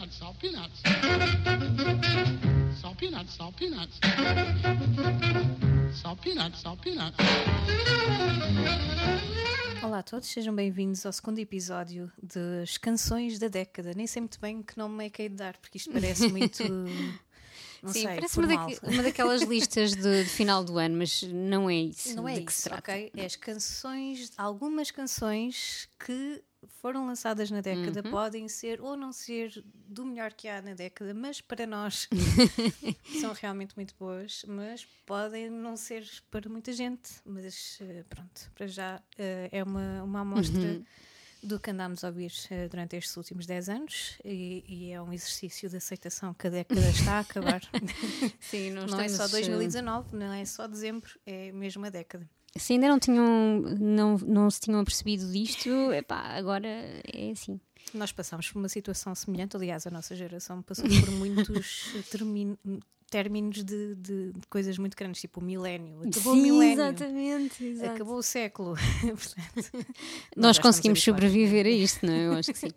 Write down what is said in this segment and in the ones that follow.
peanuts, salt peanuts. Salt peanuts, salt peanuts. Salt peanuts, salt peanuts. Olá a todos, sejam bem-vindos ao segundo episódio das canções da década. Nem sei muito bem que nome é que hei de dar, porque isto parece muito. Não Sim, sei, parece uma, daque- uma daquelas listas de, de final do ano, mas não é isso. Não é de que se isso, trata. ok? É as canções, algumas canções que foram lançadas na década Uhum. podem ser ou não ser do melhor que há na década, mas para nós são realmente muito boas, mas podem não ser para muita gente. Mas eh, pronto, para já eh, é uma, uma amostra Uhum. do que andámos a ouvir eh, durante estes últimos 10 anos e, e é um exercício de aceitação que a década está a acabar. Sim, não, não é só estamos, eh, 2019, não é só dezembro, é mesmo a década. Se ainda não tinham, não, não se tinham percebido disto, epá, agora é assim. Nós passámos por uma situação semelhante, aliás, a nossa geração passou por muitos términos de, de- de coisas muito grandes, tipo o milénio. Acabou o Sim, milénio. exatamente. exato. Acabou o século. Portanto, Nós conseguimos sobreviver a isto, não é? Eu acho que sim.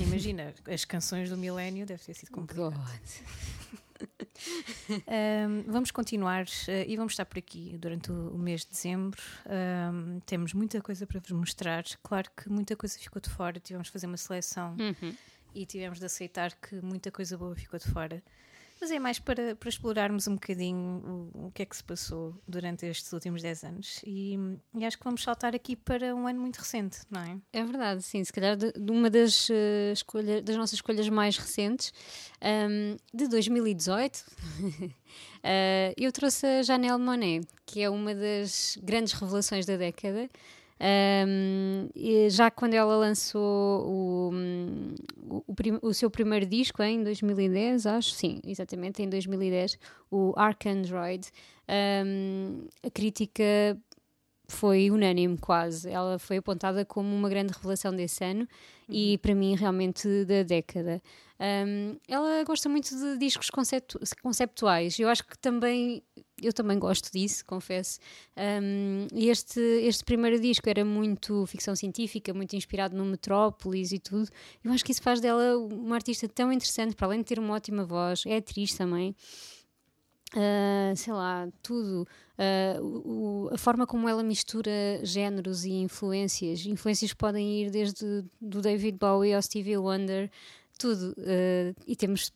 Imagina, as canções do milénio deve ter sido complicado. God. Ahm, vamos continuar eh, e vamos estar por aqui durante o, o mês de dezembro. Ahm, temos muita coisa para vos mostrar. Claro que muita coisa ficou de fora, tivemos de fazer uma seleção Uhum. e tivemos de aceitar que muita coisa boa ficou de fora. Mas é mais para, para explorarmos um bocadinho o, o que é que se passou durante estes últimos 10 anos. E, e acho que vamos saltar aqui para um ano muito recente, não é? É verdade, sim. Se calhar de, de uma das, eh, escolha- das nossas escolhas mais recentes, ahm, de 2018, eh, eu trouxe a Janelle Monet, que é uma das grandes revelações da década. E já quando ela lançou o, hum, o, o seu primeiro disco em 2010, acho, sim, exatamente, em 2010, o Arcandroid, ahm, a crítica foi unânime quase. Ela foi apontada como uma grande revelação desse ano e para mim realmente da década. Um, ela gosta muito de discos conceptu- conceptuais. Eu acho que também eu também gosto disso, confesso. Um, este, este primeiro disco era muito ficção científica, muito inspirado no Metrópolis e tudo. Eu acho que isso faz dela uma artista tão interessante, para além de ter uma ótima voz, é atriz também. Ah, sei lá, tudo. Ah, o- a forma como ela mistura géneros e influências. Influências podem ir desde do David Bowie ao Stevie Wonder, tudo. Ah, e temos,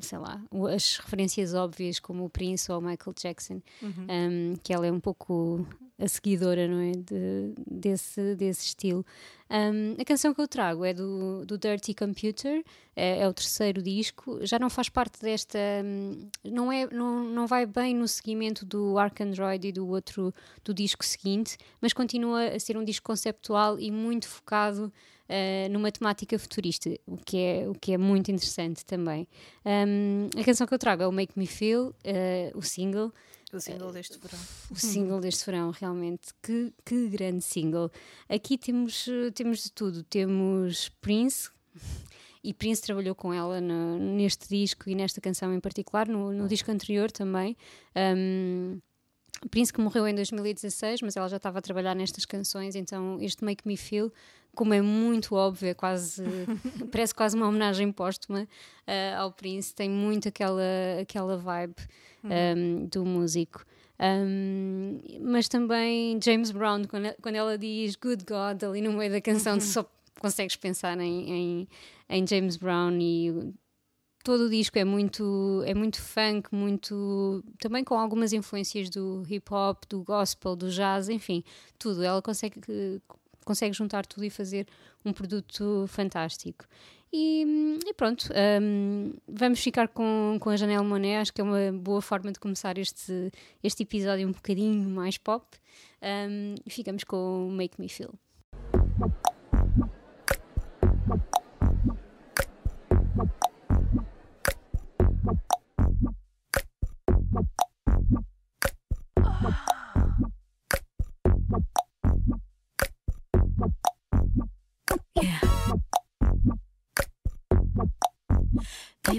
sei lá, as referências óbvias como o Prince ou o Michael Jackson, um, que ela é um pouco a seguidora, não é? De- desse, desse estilo. Um, a canção que eu trago é do, do Dirty Computer, é, é o terceiro disco, já não faz parte desta. Não, é, não, não vai bem no seguimento do Arcandroid e do outro, do disco seguinte, mas continua a ser um disco conceptual e muito focado eh, numa temática futurista, o que é, o que é muito interessante também. Um, a canção que eu trago é o Make Me Feel, eh, o single O single deste verão. o single deste verão, realmente. Que, que grande single. Aqui temos, temos de tudo. Temos Prince, e Prince trabalhou com ela no- neste disco e nesta canção em particular, no, no disco anterior também. Um, Prince que morreu em 2016, mas ela já estava a trabalhar nestas canções, então este Make Me Feel, como é muito óbvio, é quase, parece quase uma homenagem póstuma eh, ao Prince, tem muito aquela, aquela vibe um, do músico. Um, mas também James Brown, quando, ela- quando ela diz Good God ali no meio da canção, tu só consegues pensar em, em, em James Brown e todo o disco é muito, é muito funk, muito também com algumas influências do hip hop, do gospel, do jazz, enfim, tudo. Ela consegue, consegue juntar tudo e fazer um produto fantástico. E, e pronto, hum, vamos ficar com, com a Janelle Monet, acho que é uma boa forma de começar este, este episódio um bocadinho mais pop. E ficamos com o Make Me Feel.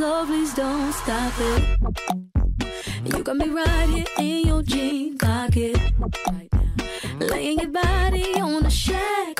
Love please don't stop it. You got me right here in your jean pocket. Laying your body on the shag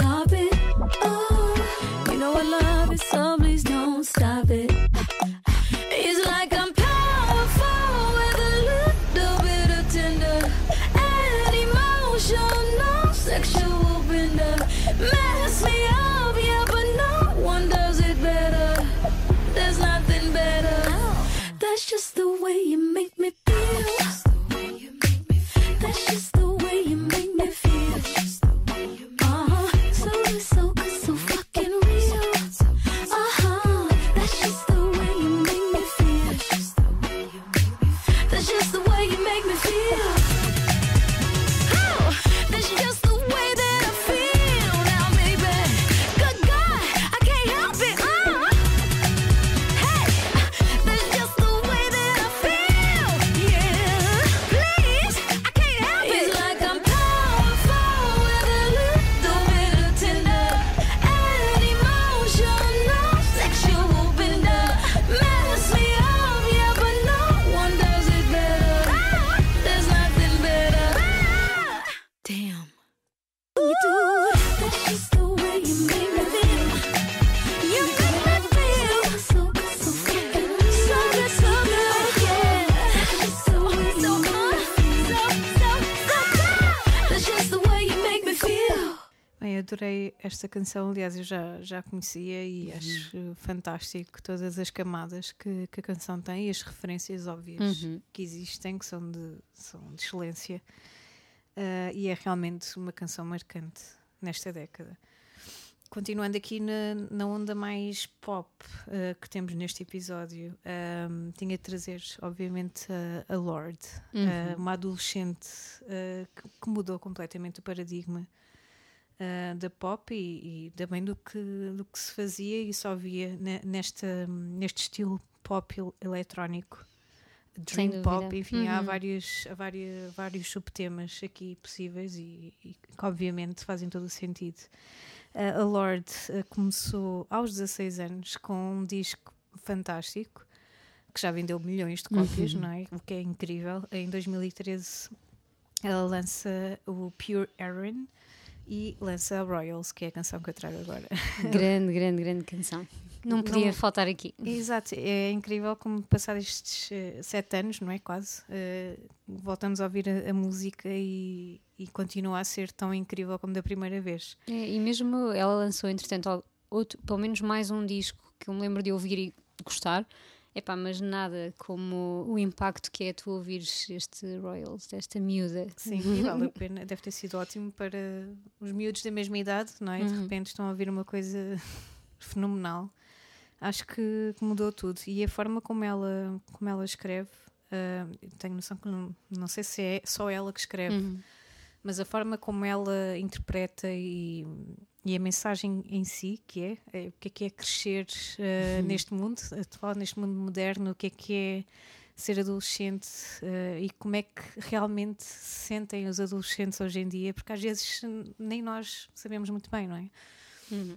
canção, aliás, eu já, já conhecia e acho fantástico todas as camadas que, que a canção tem e as referências óbvias Uhum. que existem, que são de, são de excelência. Ah, e é realmente uma canção marcante nesta década. Continuando aqui na, na onda mais pop ah, que temos neste episódio, ahm, tinha de trazer, obviamente, a, a Lorde, ah, uma adolescente que, que mudou completamente o paradigma ah, da pop e, e também do que, do que se fazia e só via ne- nesta, neste estilo pop el- eletrónico. Dream pop, enfim, há, Uhum. vários, há vários, vários subtemas aqui possíveis e, e que obviamente fazem todo o sentido. Ah, a Lorde ah, começou aos 16 anos com um disco fantástico que já vendeu milhões de cópias, Uhum. não é? O que é incrível. Em 2013 ela lança o Pure Erin e lança a Royals, que é a canção que eu trago agora. Grande, grande, grande canção. Não podia Não- faltar aqui. Exato, é incrível como passados estes eh, sete anos, não é? Quase, eh, voltamos a ouvir a, a música e, e continua a ser tão incrível como da primeira vez. É, e mesmo ela lançou, entretanto, outro, pelo menos mais um disco que eu me lembro de ouvir e gostar. Epá, mas nada como o impacto que é tu ouvires este Royals, desta miúda. Sim, vale a pena, deve ter sido ótimo para os miúdos da mesma idade, não é? De Uhum. repente estão a ouvir uma coisa fenomenal. Acho que mudou tudo. E a forma como ela, como ela escreve, ah, tenho noção que não, não sei se é só ela que escreve, Uhum. mas a forma como ela interpreta e, e a mensagem em si, que é, é o que é que é crescer uh, neste mundo atual, neste mundo moderno, o que é que é ser adolescente uh, e como é que realmente se sentem os adolescentes hoje em dia, porque às vezes nem nós sabemos muito bem, não é? Uhum.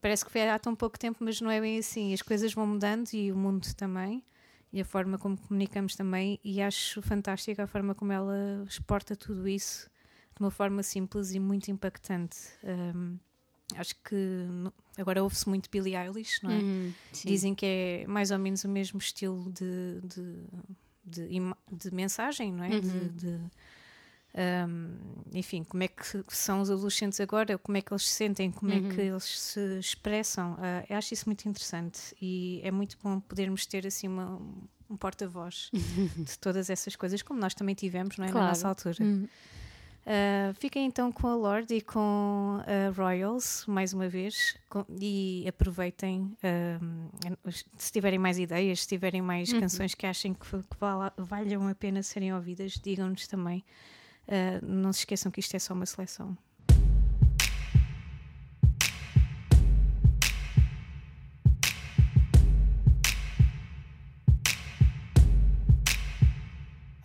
Parece que foi há tão pouco tempo, mas não é bem assim. As coisas vão mudando e o mundo também, e a forma como comunicamos também, e acho fantástica a forma como ela exporta tudo isso de uma forma simples e muito impactante. Um, acho que agora ouve-se muito Billie Eilish, não é? Uhum. Dizem que é mais ou menos o mesmo estilo de, de, de, de mensagem, não é? Uhum. De, de, um, enfim, como é que são os adolescentes agora, como é que eles se sentem, como Uhum. é que eles se expressam. Ah, eu acho isso muito interessante e é muito bom podermos ter assim uma, um porta-voz de todas essas coisas, como nós também tivemos, não é? Claro. Na nossa altura. Uh, fiquem então com a Lorde e com a Royals mais uma vez com- e aproveitem um, se tiverem mais ideias, se tiverem mais canções que achem que, que vala- valham a pena serem ouvidas, digam-nos também. Uh, não se esqueçam que isto é só uma seleção.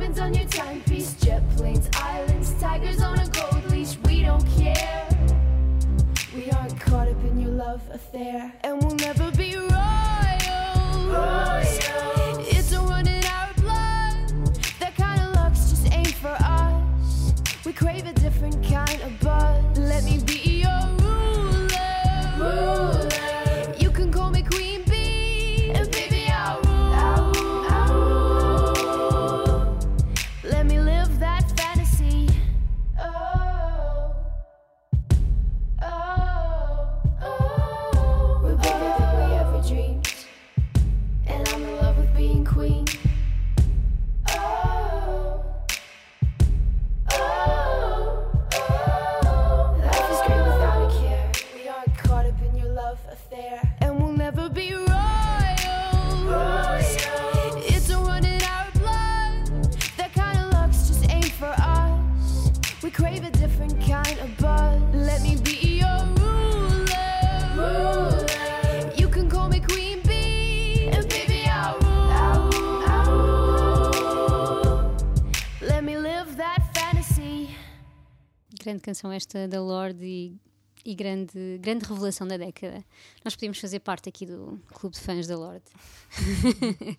diamonds on your timepiece, jet planes, islands, tigers on a gold leash. We don't care. We aren't caught up in your love affair, and we'll never be royals. Canção esta da Lorde e, e grande, grande revelação da década. Nós podíamos fazer parte aqui do clube de fãs da Lorde.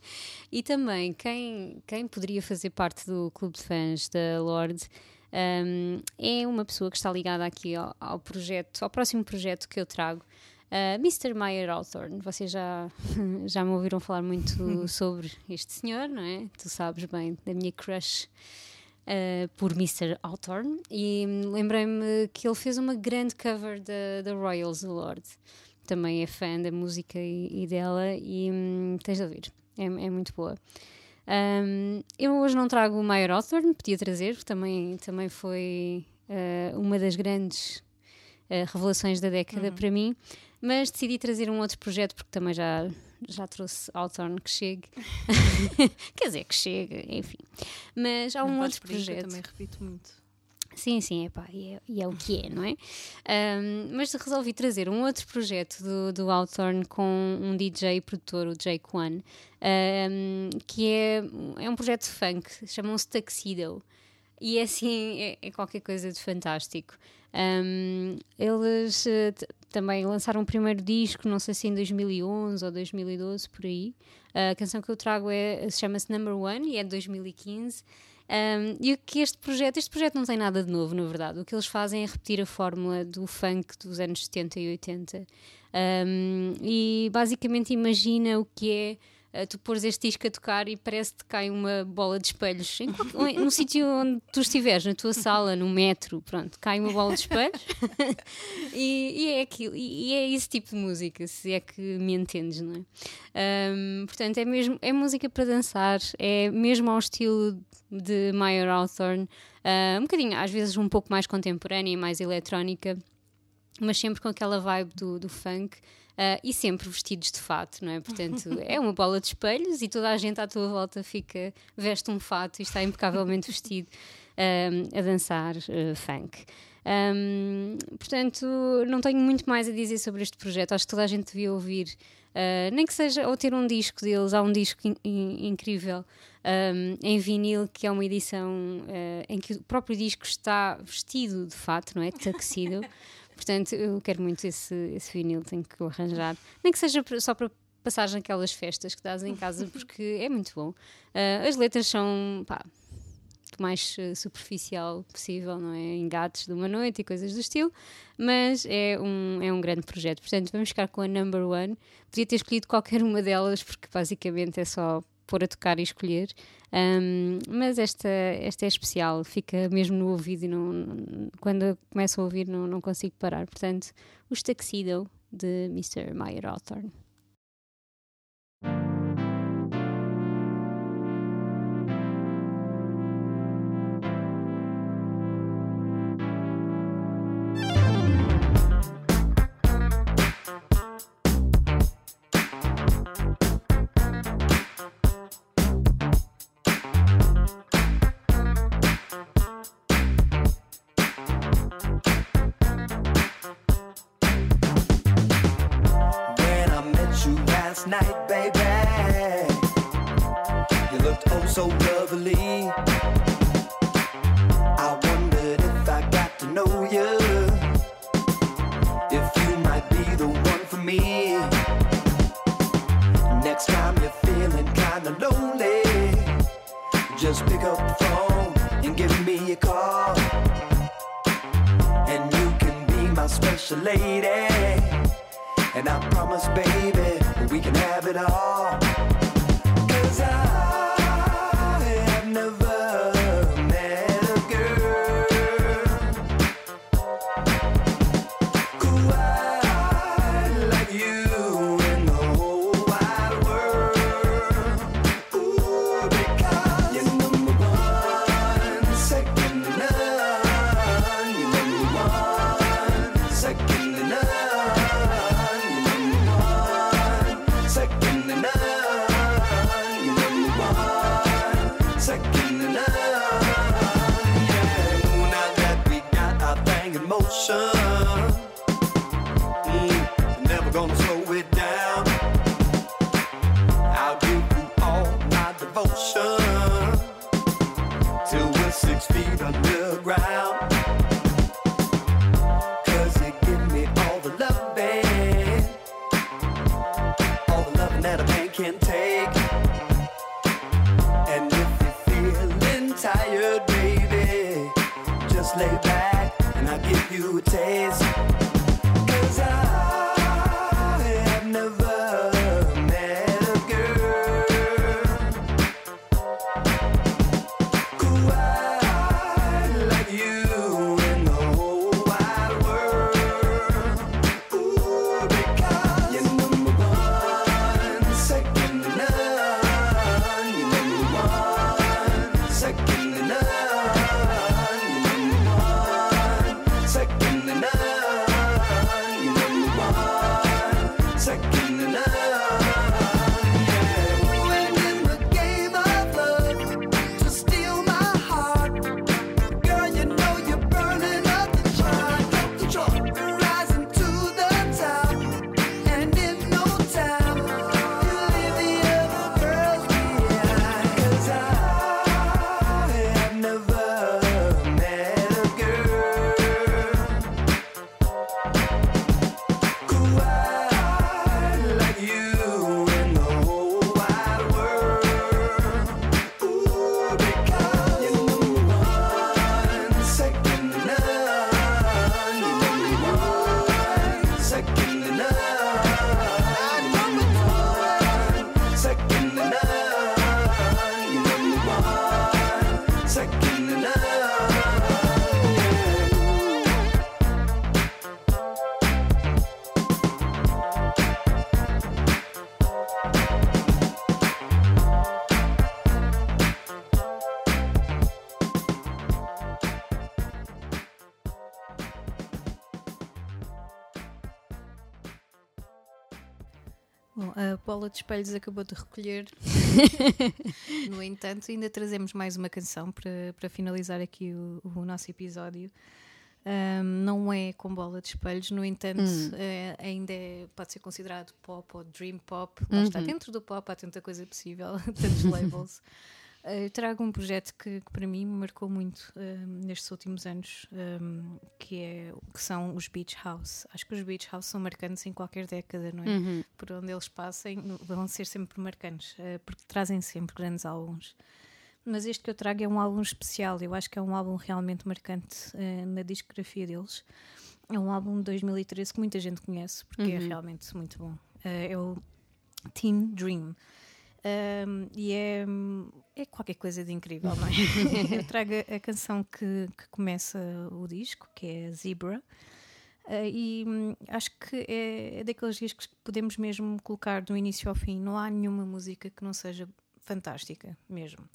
e também, quem, quem poderia fazer parte do clube de fãs da Lorde um, é uma pessoa que está ligada aqui ao, ao projeto, ao próximo projeto que eu trago. Uh, Mr. Meyer Hawthorne, vocês já, já me ouviram falar muito sobre este senhor, não é? Tu sabes bem da minha crush uh, por Mr. Hawthorne e hum, lembrei-me que ele fez uma grande cover da Royals Lord. Também é fã da música e, e dela e hum, tens de ouvir, é, é muito boa. Um, eu hoje não trago o Meyer Hawthorne, podia trazer, também, também foi uh, uma das grandes uh, revelações da década para mim, mas decidi trazer um outro projeto porque também já, já trouxe Hawthorne que chegue. Quer dizer, que chegue, enfim. Mas há um Não outro que eu projeto. também repito muito. Sim, sim, epá, e, é, e é o que é, não é? Um, mas resolvi trazer um outro projeto do, do Hawthorne com um DJ produtor, o Jake One, um, que é, é um projeto funk, chamam-se Tuxedo. E é assim, é, é qualquer coisa de fantástico. Um, eles uh, também lançaram o primeiro disco, não sei se em 2011 ou 2012, por aí. Uh, a canção que eu trago é, chama-se Number One e é de 2015. Um, e o que este projeto, este projeto não tem nada de novo, na verdade. O que eles fazem é repetir a fórmula do funk dos anos 70 e 80. Um, e basicamente imagina o que é uh, tu pôres este disco a tocar e parece que cai uma bola de espelhos. Em qualquer, no sítio onde tu estiveres, na tua sala, no metro, pronto, cai uma bola de espelhos. E, e, é aquilo, e, e, é esse tipo de música, se é que me entendes, não é? Um, portanto, é mesmo é música para dançar, é mesmo ao estilo de Meyer Hawthorne, uh, um bocadinho, às vezes um pouco mais contemporânea e mais eletrónica, mas sempre com aquela vibe do, do funk. Uh, e sempre vestidos de fato, não é? Portanto, é uma bola de espelhos e toda a gente à tua volta fica, veste um fato e está impecavelmente vestido um, a dançar uh, funk. Um, portanto, não tenho muito mais a dizer sobre este projeto. Acho que toda a gente devia ouvir, nem que seja ou ter um disco deles. Há um disco in, in, incrível um, em vinil que é uma edição em que o próprio disco está vestido de fato, não é? Tuxedo. Portanto, eu quero muito esse, esse vinil, tenho que o arranjar. Nem que seja só para passagem aquelas festas que dás em casa, porque é muito bom. Uh, as letras são pá, o mais uh, superficial possível, não é? Engates de uma noite e coisas do estilo, mas é um, é um grande projeto. Portanto, vamos ficar com a number one. Podia ter escolhido qualquer uma delas, porque basicamente é só pôr a tocar e escolher. Um, mas esta, esta é especial, fica mesmo no ouvido e não, quando começo a ouvir não, não consigo parar. Portanto, os Tuxedo de Mr. Meyer Hawthorne. motion. Mm, never gonna slow Bola de Espelhos acabou de recolher. no entanto, ainda trazemos mais uma canção para, para finalizar aqui o, o nosso episódio. Um, não é com bola de espelhos, no entanto, é, ainda é- pode ser considerado pop ou dream pop. Lá está dentro do pop, há tanta coisa possível, tantos labels. Eu trago um projeto que, que para mim me marcou muito um, nestes últimos anos, um, que, é, que são os Beach House. Acho que os Beach House são marcantes em qualquer década, não é? Por onde eles passem, vão ser sempre marcantes, uh, porque trazem sempre grandes álbuns. Mas este que eu trago é um álbum especial, eu acho que é um álbum realmente marcante uh, na discografia deles. É um álbum de 2013 que muita gente conhece, porque é realmente muito bom. Uh, é o Teen Dream. Um, e é, é qualquer coisa de incrível, não é? eu trago a, canção que, que começa o disco, que é Zebra. Uh, e hum, acho que é, é daqueles discos que podemos mesmo colocar do início ao fim. Não há nenhuma música que não seja fantástica, mesmo.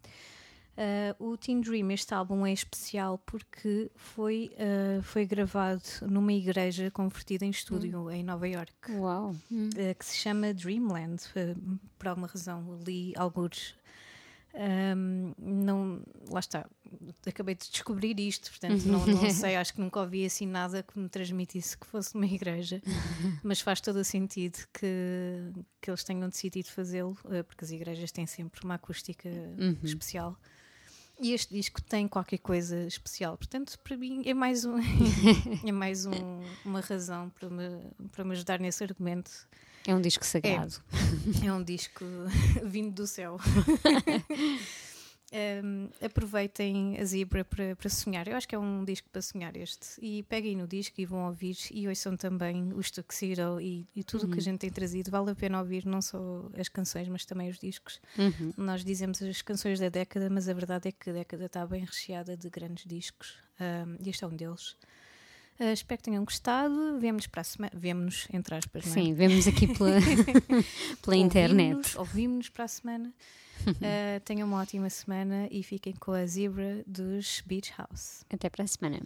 Uh, o Teen Dream, este álbum é especial porque foi, uh, foi gravado numa igreja convertida em estúdio em Nova York, Uau. uh, que se chama Dreamland, por alguma razão. Li alguns. Um, não, lá está, acabei de descobrir isto, portanto não, não sei, acho que nunca ouvi assim nada que me transmitisse que fosse uma igreja, mas faz todo o sentido que, que eles tenham decidido fazê-lo, porque as igrejas têm sempre uma acústica especial. E este disco tem qualquer coisa especial, portanto, para mim é mais, um, é mais um- uma razão para me, para me ajudar nesse argumento. É um disco sagrado. É um disco vindo do céu. Um, aproveitem a Zebra para, para sonhar. Eu acho que é um disco para sonhar este. E peguem no disco e vão ouvir e ouçam também os Tuxedo e, e tudo o que a gente tem trazido. Vale a pena ouvir não só as canções, mas também os discos. Nós dizemos as canções da década, mas a verdade é que a década está bem recheada de grandes discos. Um, e este é um deles. Uh, espero que tenham gostado. Vemo-nos para a semana. Vemo-nos, entre aspas, não é? Sim, vemos aqui pela, pela internet. Ouvimos-nos- Ouvimos-nos para a semana. Uh, tenham uma ótima semana e fiquem com a Zebra dos Beach House. Até para a semana.